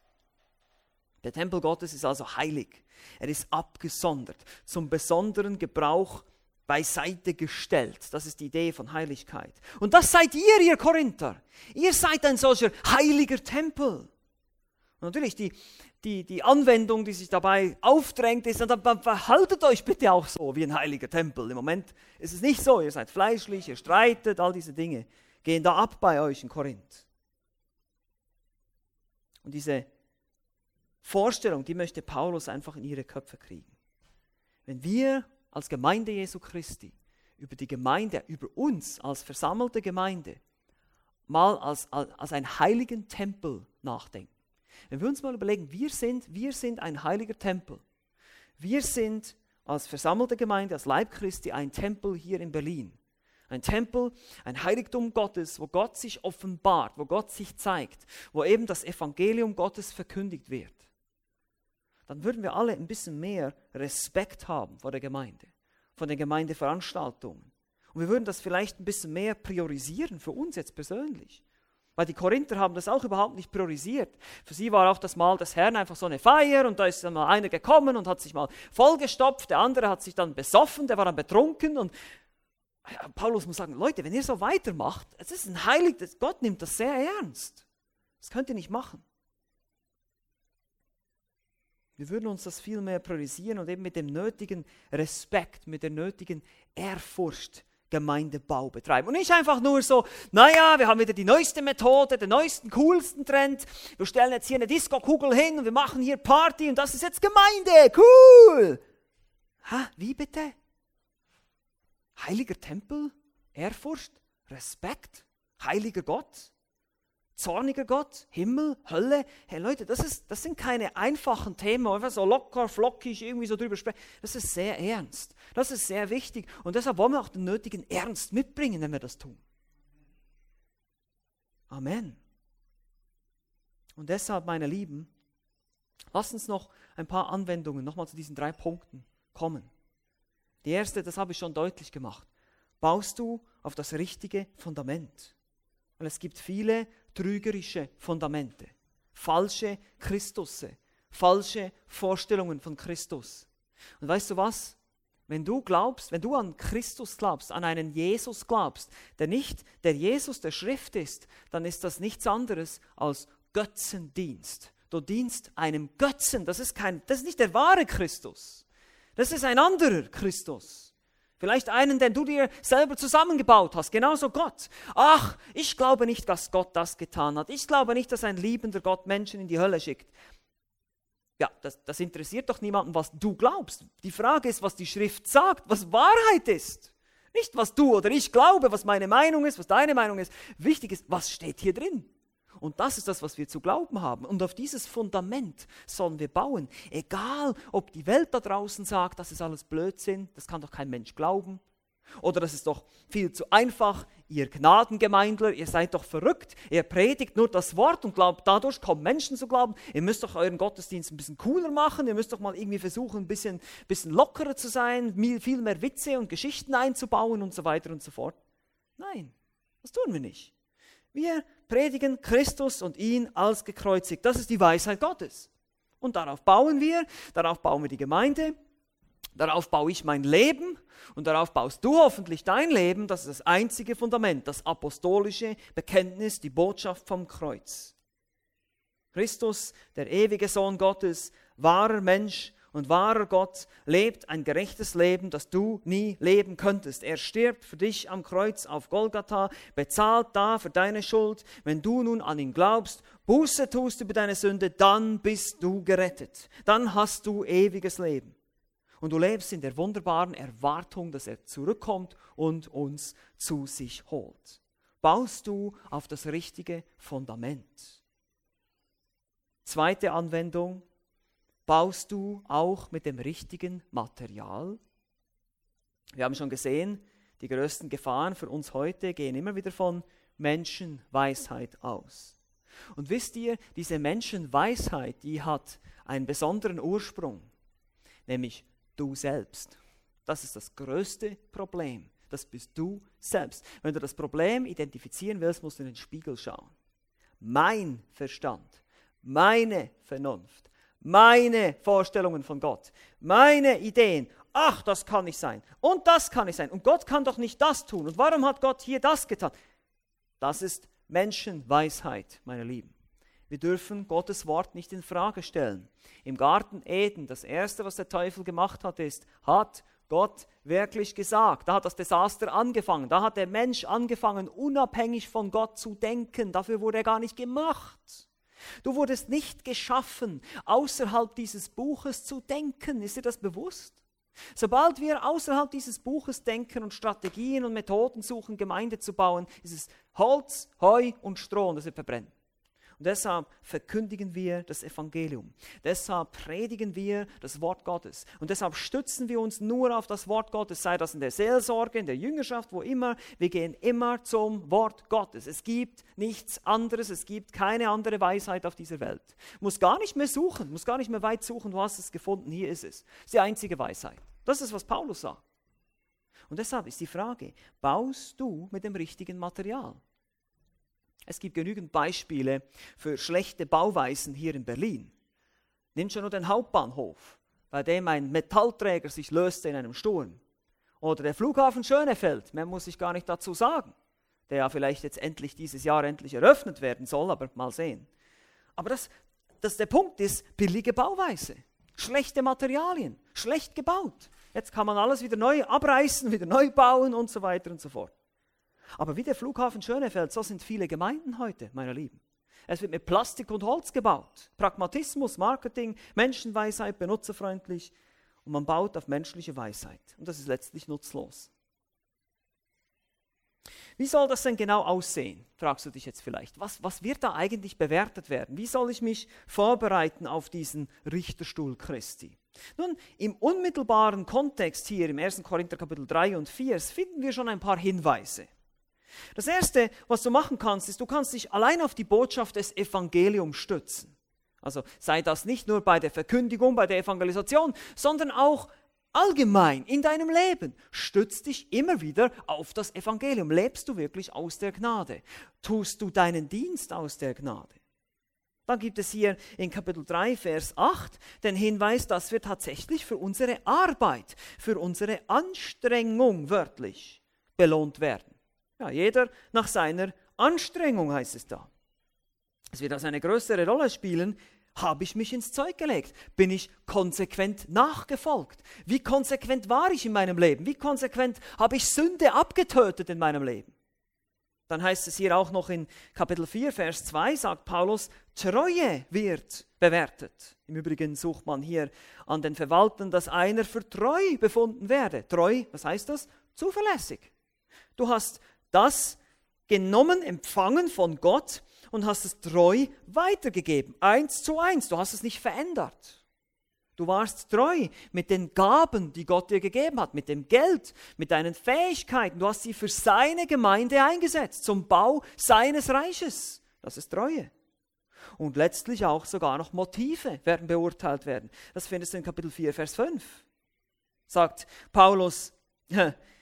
Der Tempel Gottes ist also heilig. Er ist abgesondert, zum besonderen Gebrauch beiseite gestellt. Das ist die Idee von Heiligkeit. Und das seid ihr, ihr Korinther. Ihr seid ein solcher heiliger Tempel. Und natürlich, die, die, die Anwendung, die sich dabei aufdrängt, ist, dann verhaltet euch bitte auch so wie ein heiliger Tempel. Im Moment ist es nicht so. Ihr seid fleischlich, ihr streitet, all diese Dinge gehen da ab bei euch in Korinth. Und diese Vorstellung, die möchte Paulus einfach in ihre Köpfe kriegen. Wenn wir als Gemeinde Jesu Christi über die Gemeinde, über uns als versammelte Gemeinde mal als, als, als einen heiligen Tempel nachdenken. Wenn wir uns mal überlegen, wir sind, wir sind ein heiliger Tempel. Wir sind als versammelte Gemeinde, als Leib Christi ein Tempel hier in Berlin. Ein Tempel, ein Heiligtum Gottes, wo Gott sich offenbart, wo Gott sich zeigt, wo eben das Evangelium Gottes verkündigt wird dann würden wir alle ein bisschen mehr Respekt haben vor der Gemeinde, vor den Gemeindeveranstaltungen. Und wir würden das vielleicht ein bisschen mehr priorisieren für uns jetzt persönlich. Weil die Korinther haben das auch überhaupt nicht priorisiert. Für sie war auch das Mahl des Herrn einfach so eine Feier und da ist dann mal einer gekommen und hat sich mal vollgestopft, der andere hat sich dann besoffen, der war dann betrunken und Paulus muss sagen, Leute, wenn ihr so weitermacht, es ist ein heiliges, Gott nimmt das sehr ernst. Das könnt ihr nicht machen. Wir würden uns das viel mehr priorisieren und eben mit dem nötigen Respekt, mit der nötigen Ehrfurcht Gemeindebau betreiben. Und nicht einfach nur so, naja, wir haben wieder die neueste Methode, den neuesten, coolsten Trend. Wir stellen jetzt hier eine Disco-Kugel hin und wir machen hier Party und das ist jetzt Gemeinde. Cool! Ha, wie bitte? Heiliger Tempel? Ehrfurcht? Respekt? Heiliger Gott? zorniger Gott, Himmel, Hölle. Hey Leute, das, ist, das sind keine einfachen Themen, einfach so locker, flockig irgendwie so drüber sprechen. Das ist sehr ernst. Das ist sehr wichtig. Und deshalb wollen wir auch den nötigen Ernst mitbringen, wenn wir das tun. Amen. Und deshalb, meine Lieben, lasst uns noch ein paar Anwendungen nochmal zu diesen drei Punkten kommen. Die erste, das habe ich schon deutlich gemacht. Baust du auf das richtige Fundament? Und es gibt viele trügerische Fundamente, falsche Christusse, falsche Vorstellungen von Christus. Und weißt du was? Wenn du glaubst, wenn du an Christus glaubst, an einen Jesus glaubst, der nicht der Jesus der Schrift ist, dann ist das nichts anderes als Götzendienst. Du dienst einem Götzen. Das ist, kein, das ist nicht der wahre Christus. Das ist ein anderer Christus. Vielleicht einen, den du dir selber zusammengebaut hast, genauso Gott. Ach, ich glaube nicht, dass Gott das getan hat. Ich glaube nicht, dass ein liebender Gott Menschen in die Hölle schickt. Ja, das, das interessiert doch niemanden, was du glaubst. Die Frage ist, was die Schrift sagt, was Wahrheit ist. Nicht, was du oder ich glaube, was meine Meinung ist, was deine Meinung ist. Wichtig ist, was steht hier drin. Und das ist das, was wir zu glauben haben. Und auf dieses Fundament sollen wir bauen. Egal, ob die Welt da draußen sagt, das ist alles Blödsinn, das kann doch kein Mensch glauben. Oder das ist doch viel zu einfach, ihr Gnadengemeindler, ihr seid doch verrückt, ihr predigt nur das Wort und glaubt, dadurch kommen Menschen zu glauben. Ihr müsst doch euren Gottesdienst ein bisschen cooler machen, ihr müsst doch mal irgendwie versuchen, ein bisschen, bisschen lockerer zu sein, viel mehr Witze und Geschichten einzubauen und so weiter und so fort. Nein, das tun wir nicht. Wir predigen Christus und ihn als gekreuzigt. Das ist die Weisheit Gottes. Und darauf bauen wir, darauf bauen wir die Gemeinde, darauf baue ich mein Leben und darauf baust du hoffentlich dein Leben. Das ist das einzige Fundament, das apostolische Bekenntnis, die Botschaft vom Kreuz. Christus, der ewige Sohn Gottes, wahrer Mensch und wahrer Gott, lebt ein gerechtes Leben, das du nie leben könntest. Er stirbt für dich am Kreuz auf Golgatha, bezahlt da für deine Schuld. Wenn du nun an ihn glaubst, Buße tust über deine Sünde, dann bist du gerettet. Dann hast du ewiges Leben. Und du lebst in der wunderbaren Erwartung, dass er zurückkommt und uns zu sich holt. Baust du auf das richtige Fundament. Zweite Anwendung, baust du auch mit dem richtigen Material? Wir haben schon gesehen, die größten Gefahren für uns heute gehen immer wieder von Menschenweisheit aus. Und wisst ihr, diese Menschenweisheit, die hat einen besonderen Ursprung, nämlich du selbst. Das ist das größte Problem. Das bist du selbst. Wenn du das Problem identifizieren willst, musst du in den Spiegel schauen. Mein Verstand meine Vernunft, meine Vorstellungen von Gott, meine Ideen. Ach, das kann nicht sein. Und das kann nicht sein. Und Gott kann doch nicht das tun. Und warum hat Gott hier das getan? Das ist Menschenweisheit, meine Lieben. Wir dürfen Gottes Wort nicht in Frage stellen. Im Garten Eden, das erste, was der Teufel gemacht hat, ist, hat Gott wirklich gesagt. Da hat das Desaster angefangen. Da hat der Mensch angefangen, unabhängig von Gott zu denken. Dafür wurde er gar nicht gemacht. Du wurdest nicht geschaffen, außerhalb dieses Buches zu denken. Ist dir das bewusst? Sobald wir außerhalb dieses Buches denken und Strategien und Methoden suchen, Gemeinde zu bauen, ist es Holz, Heu und Stroh, das wir verbrennen. Und deshalb verkündigen wir das Evangelium. Deshalb predigen wir das Wort Gottes. Und deshalb stützen wir uns nur auf das Wort Gottes, sei das in der Seelsorge, in der Jüngerschaft, wo immer. Wir gehen immer zum Wort Gottes. Es gibt nichts anderes, es gibt keine andere Weisheit auf dieser Welt. Muss gar nicht mehr suchen, muss gar nicht mehr weit suchen, du hast es gefunden, hier ist es. Das ist die einzige Weisheit. Das ist, was Paulus sagt. Und deshalb ist die Frage, baust du mit dem richtigen Material? Es gibt genügend Beispiele für schlechte Bauweisen hier in Berlin. Nimm schon nur den Hauptbahnhof, bei dem ein Metallträger sich löste in einem Sturm. Oder der Flughafen Schönefeld, mehr muss ich gar nicht dazu sagen, der ja vielleicht jetzt endlich dieses Jahr endlich eröffnet werden soll, aber mal sehen. Aber das, das der Punkt ist, billige Bauweise, schlechte Materialien, schlecht gebaut. Jetzt kann man alles wieder neu abreißen, *laughs* wieder neu bauen und so weiter und so fort. Aber wie der Flughafen Schönefeld, so sind viele Gemeinden heute, meine Lieben. Es wird mit Plastik und Holz gebaut. Pragmatismus, Marketing, Menschenweisheit, benutzerfreundlich. Und man baut auf menschliche Weisheit. Und das ist letztlich nutzlos. Wie soll das denn genau aussehen, fragst du dich jetzt vielleicht. Was, was wird da eigentlich bewertet werden? Wie soll ich mich vorbereiten auf diesen Richterstuhl Christi? Nun, im unmittelbaren Kontext hier im 1. Korinther Kapitel 3 und 4 finden wir schon ein paar Hinweise. Das Erste, was du machen kannst, ist, du kannst dich allein auf die Botschaft des Evangeliums stützen. Also sei das nicht nur bei der Verkündigung, bei der Evangelisation, sondern auch allgemein in deinem Leben. Stütz dich immer wieder auf das Evangelium. Lebst du wirklich aus der Gnade? Tust du deinen Dienst aus der Gnade? Dann gibt es hier in Kapitel 3, Vers 8 den Hinweis, dass wir tatsächlich für unsere Arbeit, für unsere Anstrengung wörtlich belohnt werden. Ja, jeder nach seiner Anstrengung heißt es da. Es wird also eine größere Rolle spielen, habe ich mich ins Zeug gelegt? Bin ich konsequent nachgefolgt? Wie konsequent war ich in meinem Leben? Wie konsequent habe ich Sünde abgetötet in meinem Leben? Dann heißt es hier auch noch in Kapitel 4, Vers 2, sagt Paulus, Treue wird bewertet. Im Übrigen sucht man hier an den Verwaltern, dass einer für treu befunden werde. Treu, was heißt das? Zuverlässig. Du hast das genommen, empfangen von Gott und hast es treu weitergegeben. Eins zu eins. Du hast es nicht verändert. Du warst treu mit den Gaben, die Gott dir gegeben hat, mit dem Geld, mit deinen Fähigkeiten. Du hast sie für seine Gemeinde eingesetzt, zum Bau seines Reiches. Das ist Treue. Und letztlich auch sogar noch Motive werden beurteilt werden. Das findest du in Kapitel 4, Vers 5. Sagt Paulus, *laughs*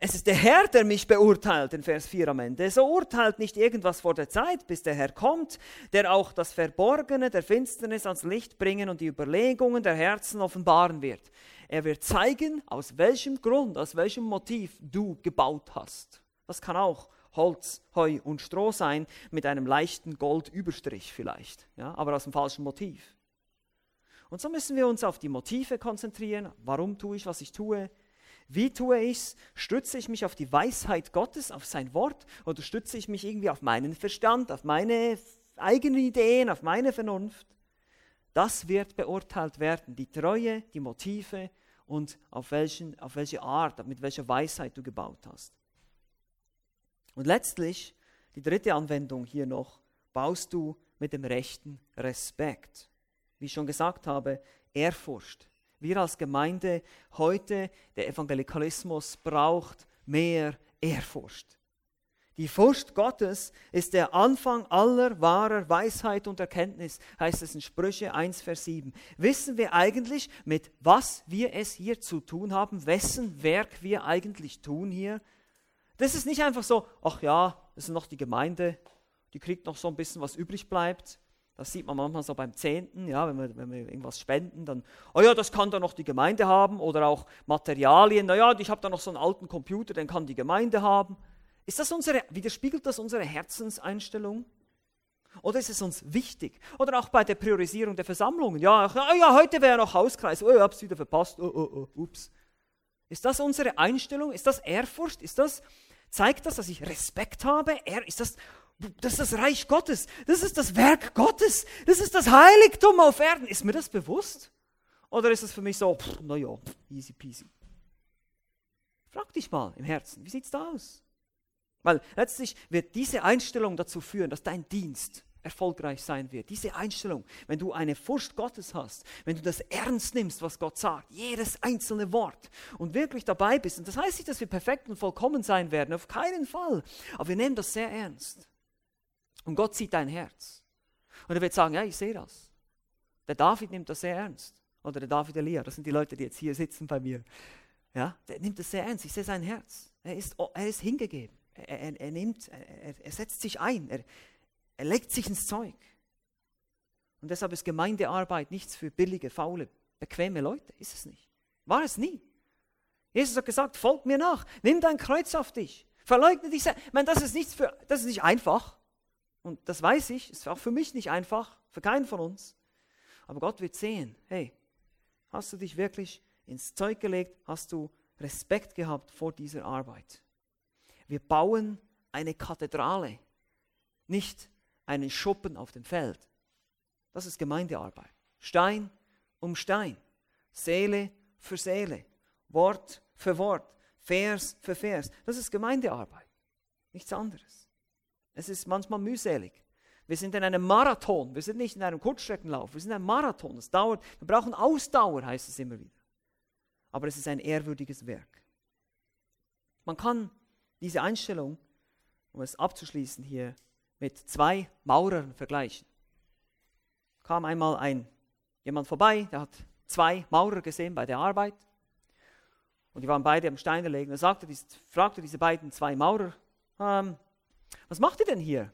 Es ist der Herr, der mich beurteilt, in Vers 4 am Ende. So urteilt nicht irgendwas vor der Zeit, bis der Herr kommt, der auch das Verborgene der Finsternis ans Licht bringen und die Überlegungen der Herzen offenbaren wird. Er wird zeigen, aus welchem Grund, aus welchem Motiv du gebaut hast. Das kann auch Holz, Heu und Stroh sein, mit einem leichten Goldüberstrich vielleicht, ja, aber aus dem falschen Motiv. Und so müssen wir uns auf die Motive konzentrieren. Warum tue ich, was ich tue? Wie tue ich es? Stütze ich mich auf die Weisheit Gottes, auf sein Wort oder stütze ich mich irgendwie auf meinen Verstand, auf meine eigenen Ideen, auf meine Vernunft? Das wird beurteilt werden, die Treue, die Motive und auf, welchen, auf welche Art, mit welcher Weisheit du gebaut hast. Und letztlich, die dritte Anwendung hier noch, baust du mit dem rechten Respekt. Wie ich schon gesagt habe, Ehrfurcht. Wir als Gemeinde heute, der Evangelikalismus braucht mehr Ehrfurcht. Die Furcht Gottes ist der Anfang aller wahrer Weisheit und Erkenntnis, heißt es in Sprüche 1, Vers 7. Wissen wir eigentlich, mit was wir es hier zu tun haben, wessen Werk wir eigentlich tun hier? Das ist nicht einfach so, ach ja, das ist noch die Gemeinde, die kriegt noch so ein bisschen, was übrig bleibt. Das sieht man manchmal so beim Zehnten, ja, wenn wir, wenn wir irgendwas spenden, dann, oh ja, das kann dann noch die Gemeinde haben oder auch Materialien, naja, ich habe da noch so einen alten Computer, den kann die Gemeinde haben. Ist das unsere, widerspiegelt das unsere Herzenseinstellung? Oder ist es uns wichtig? Oder auch bei der Priorisierung der Versammlungen. Ja, ja, ja heute wäre noch Hauskreis. Oh, ich habe es wieder verpasst. Oh, oh, oh, ups. Ist das unsere Einstellung? Ist das Ehrfurcht? Ist das, zeigt das, dass ich Respekt habe? Ist das, das ist das Reich Gottes. Das ist das Werk Gottes. Das ist das Heiligtum auf Erden. Ist mir das bewusst? Oder ist es für mich so, naja, easy peasy? Frag dich mal im Herzen, wie sieht es da aus? Weil letztlich wird diese Einstellung dazu führen, dass dein Dienst erfolgreich sein wird. Diese Einstellung, wenn du eine Furcht Gottes hast, wenn du das ernst nimmst, was Gott sagt, jedes einzelne Wort und wirklich dabei bist. Und das heißt nicht, dass wir perfekt und vollkommen sein werden, auf keinen Fall. Aber wir nehmen das sehr ernst. Und Gott sieht dein Herz. Und er wird sagen, ja, ich sehe das. Der David nimmt das sehr ernst. Oder der David Elia, das sind die Leute, die jetzt hier sitzen bei mir. Ja, der nimmt das sehr ernst. Ich sehe sein Herz. Er ist, er ist hingegeben. Er, er, er nimmt, er, er, setzt sich ein. Er, er legt sich ins Zeug. Und deshalb ist Gemeindearbeit nichts für billige, faule, bequeme Leute. Ist es nicht. War es nie. Jesus hat gesagt, folg mir nach. Nimm dein Kreuz auf dich. Verleugne dich. Ich meine, das ist, nichts für, das ist nicht einfach. Und das weiß ich, ist auch für mich nicht einfach, für keinen von uns. Aber Gott wird sehen, hey, hast du dich wirklich ins Zeug gelegt, hast du Respekt gehabt vor dieser Arbeit. Wir bauen eine Kathedrale, nicht einen Schuppen auf dem Feld. Das ist Gemeindearbeit. Stein um Stein, Seele für Seele, Wort für Wort, Vers für Vers. Das ist Gemeindearbeit, nichts anderes. Es ist manchmal mühselig. Wir sind in einem Marathon, wir sind nicht in einem Kurzstreckenlauf, wir sind in einem Marathon. Es dauert, wir brauchen Ausdauer, heißt es immer wieder. Aber es ist ein ehrwürdiges Werk. Man kann diese Einstellung, um es abzuschließen hier, mit zwei Maurern vergleichen. Kam einmal ein jemand vorbei, der hat zwei Maurer gesehen bei der Arbeit und die waren beide am Stein legen. Er sagte, fragte diese beiden zwei Maurer, ähm, was macht ihr denn hier?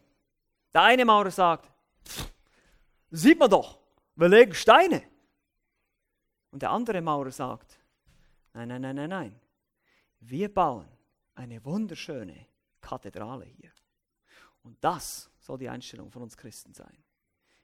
Der eine Maurer sagt, sieht man doch, wir legen Steine. Und der andere Maurer sagt, nein, nein, nein, nein, nein, wir bauen eine wunderschöne Kathedrale hier. Und das soll die Einstellung von uns Christen sein.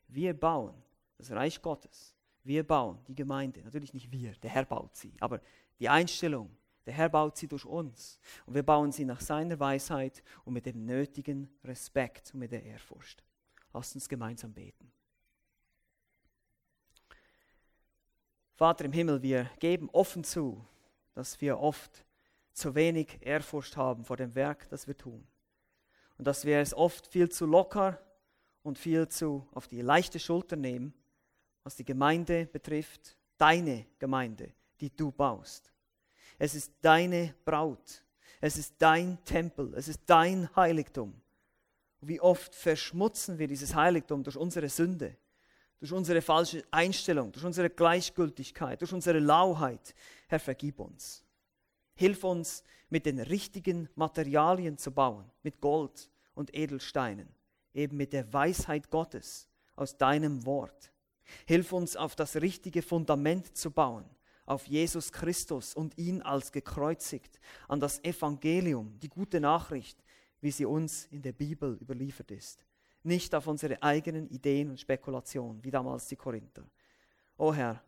Wir bauen das Reich Gottes. Wir bauen die Gemeinde. Natürlich nicht wir, der Herr baut sie. Aber die Einstellung, der Herr baut sie durch uns. Und wir bauen sie nach seiner Weisheit und mit dem nötigen Respekt und mit der Ehrfurcht. Lasst uns gemeinsam beten. Vater im Himmel, wir geben offen zu, dass wir oft zu wenig Ehrfurcht haben vor dem Werk, das wir tun. Und dass wir es oft viel zu locker und viel zu auf die leichte Schulter nehmen, was die Gemeinde betrifft, deine Gemeinde, die du baust. Es ist deine Braut, es ist dein Tempel, es ist dein Heiligtum. Wie oft verschmutzen wir dieses Heiligtum durch unsere Sünde, durch unsere falsche Einstellung, durch unsere Gleichgültigkeit, durch unsere Lauheit. Herr, vergib uns. Hilf uns, mit den richtigen Materialien zu bauen, mit Gold und Edelsteinen, eben mit der Weisheit Gottes aus deinem Wort. Hilf uns, auf das richtige Fundament zu bauen, auf Jesus Christus und ihn als gekreuzigt, an das Evangelium, die gute Nachricht, wie sie uns in der Bibel überliefert ist. Nicht auf unsere eigenen Ideen und Spekulationen, wie damals die Korinther. O Herr,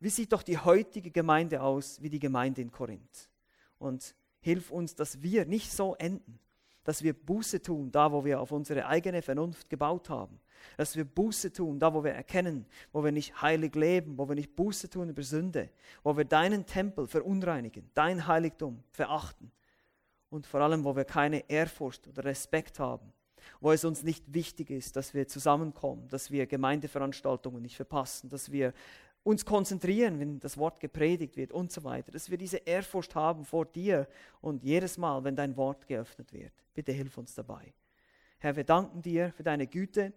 wie sieht doch die heutige Gemeinde aus wie die Gemeinde in Korinth? Und hilf uns, dass wir nicht so enden, dass wir Buße tun, da wo wir auf unsere eigene Vernunft gebaut haben, dass wir Buße tun, da wo wir erkennen, wo wir nicht heilig leben, wo wir nicht Buße tun über Sünde, wo wir deinen Tempel verunreinigen, dein Heiligtum verachten und vor allem, wo wir keine Ehrfurcht oder Respekt haben, wo es uns nicht wichtig ist, dass wir zusammenkommen, dass wir Gemeindeveranstaltungen nicht verpassen, dass wir uns konzentrieren, wenn das Wort gepredigt wird und so weiter, dass wir diese Ehrfurcht haben vor dir und jedes Mal, wenn dein Wort geöffnet wird. Bitte hilf uns dabei. Herr, wir danken dir für deine Güte.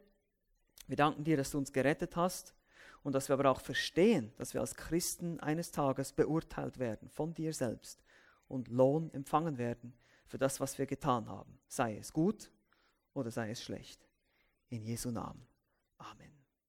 Wir danken dir, dass du uns gerettet hast und dass wir aber auch verstehen, dass wir als Christen eines Tages beurteilt werden von dir selbst und Lohn empfangen werden für das, was wir getan haben, sei es gut oder sei es schlecht. In Jesu Namen. Amen.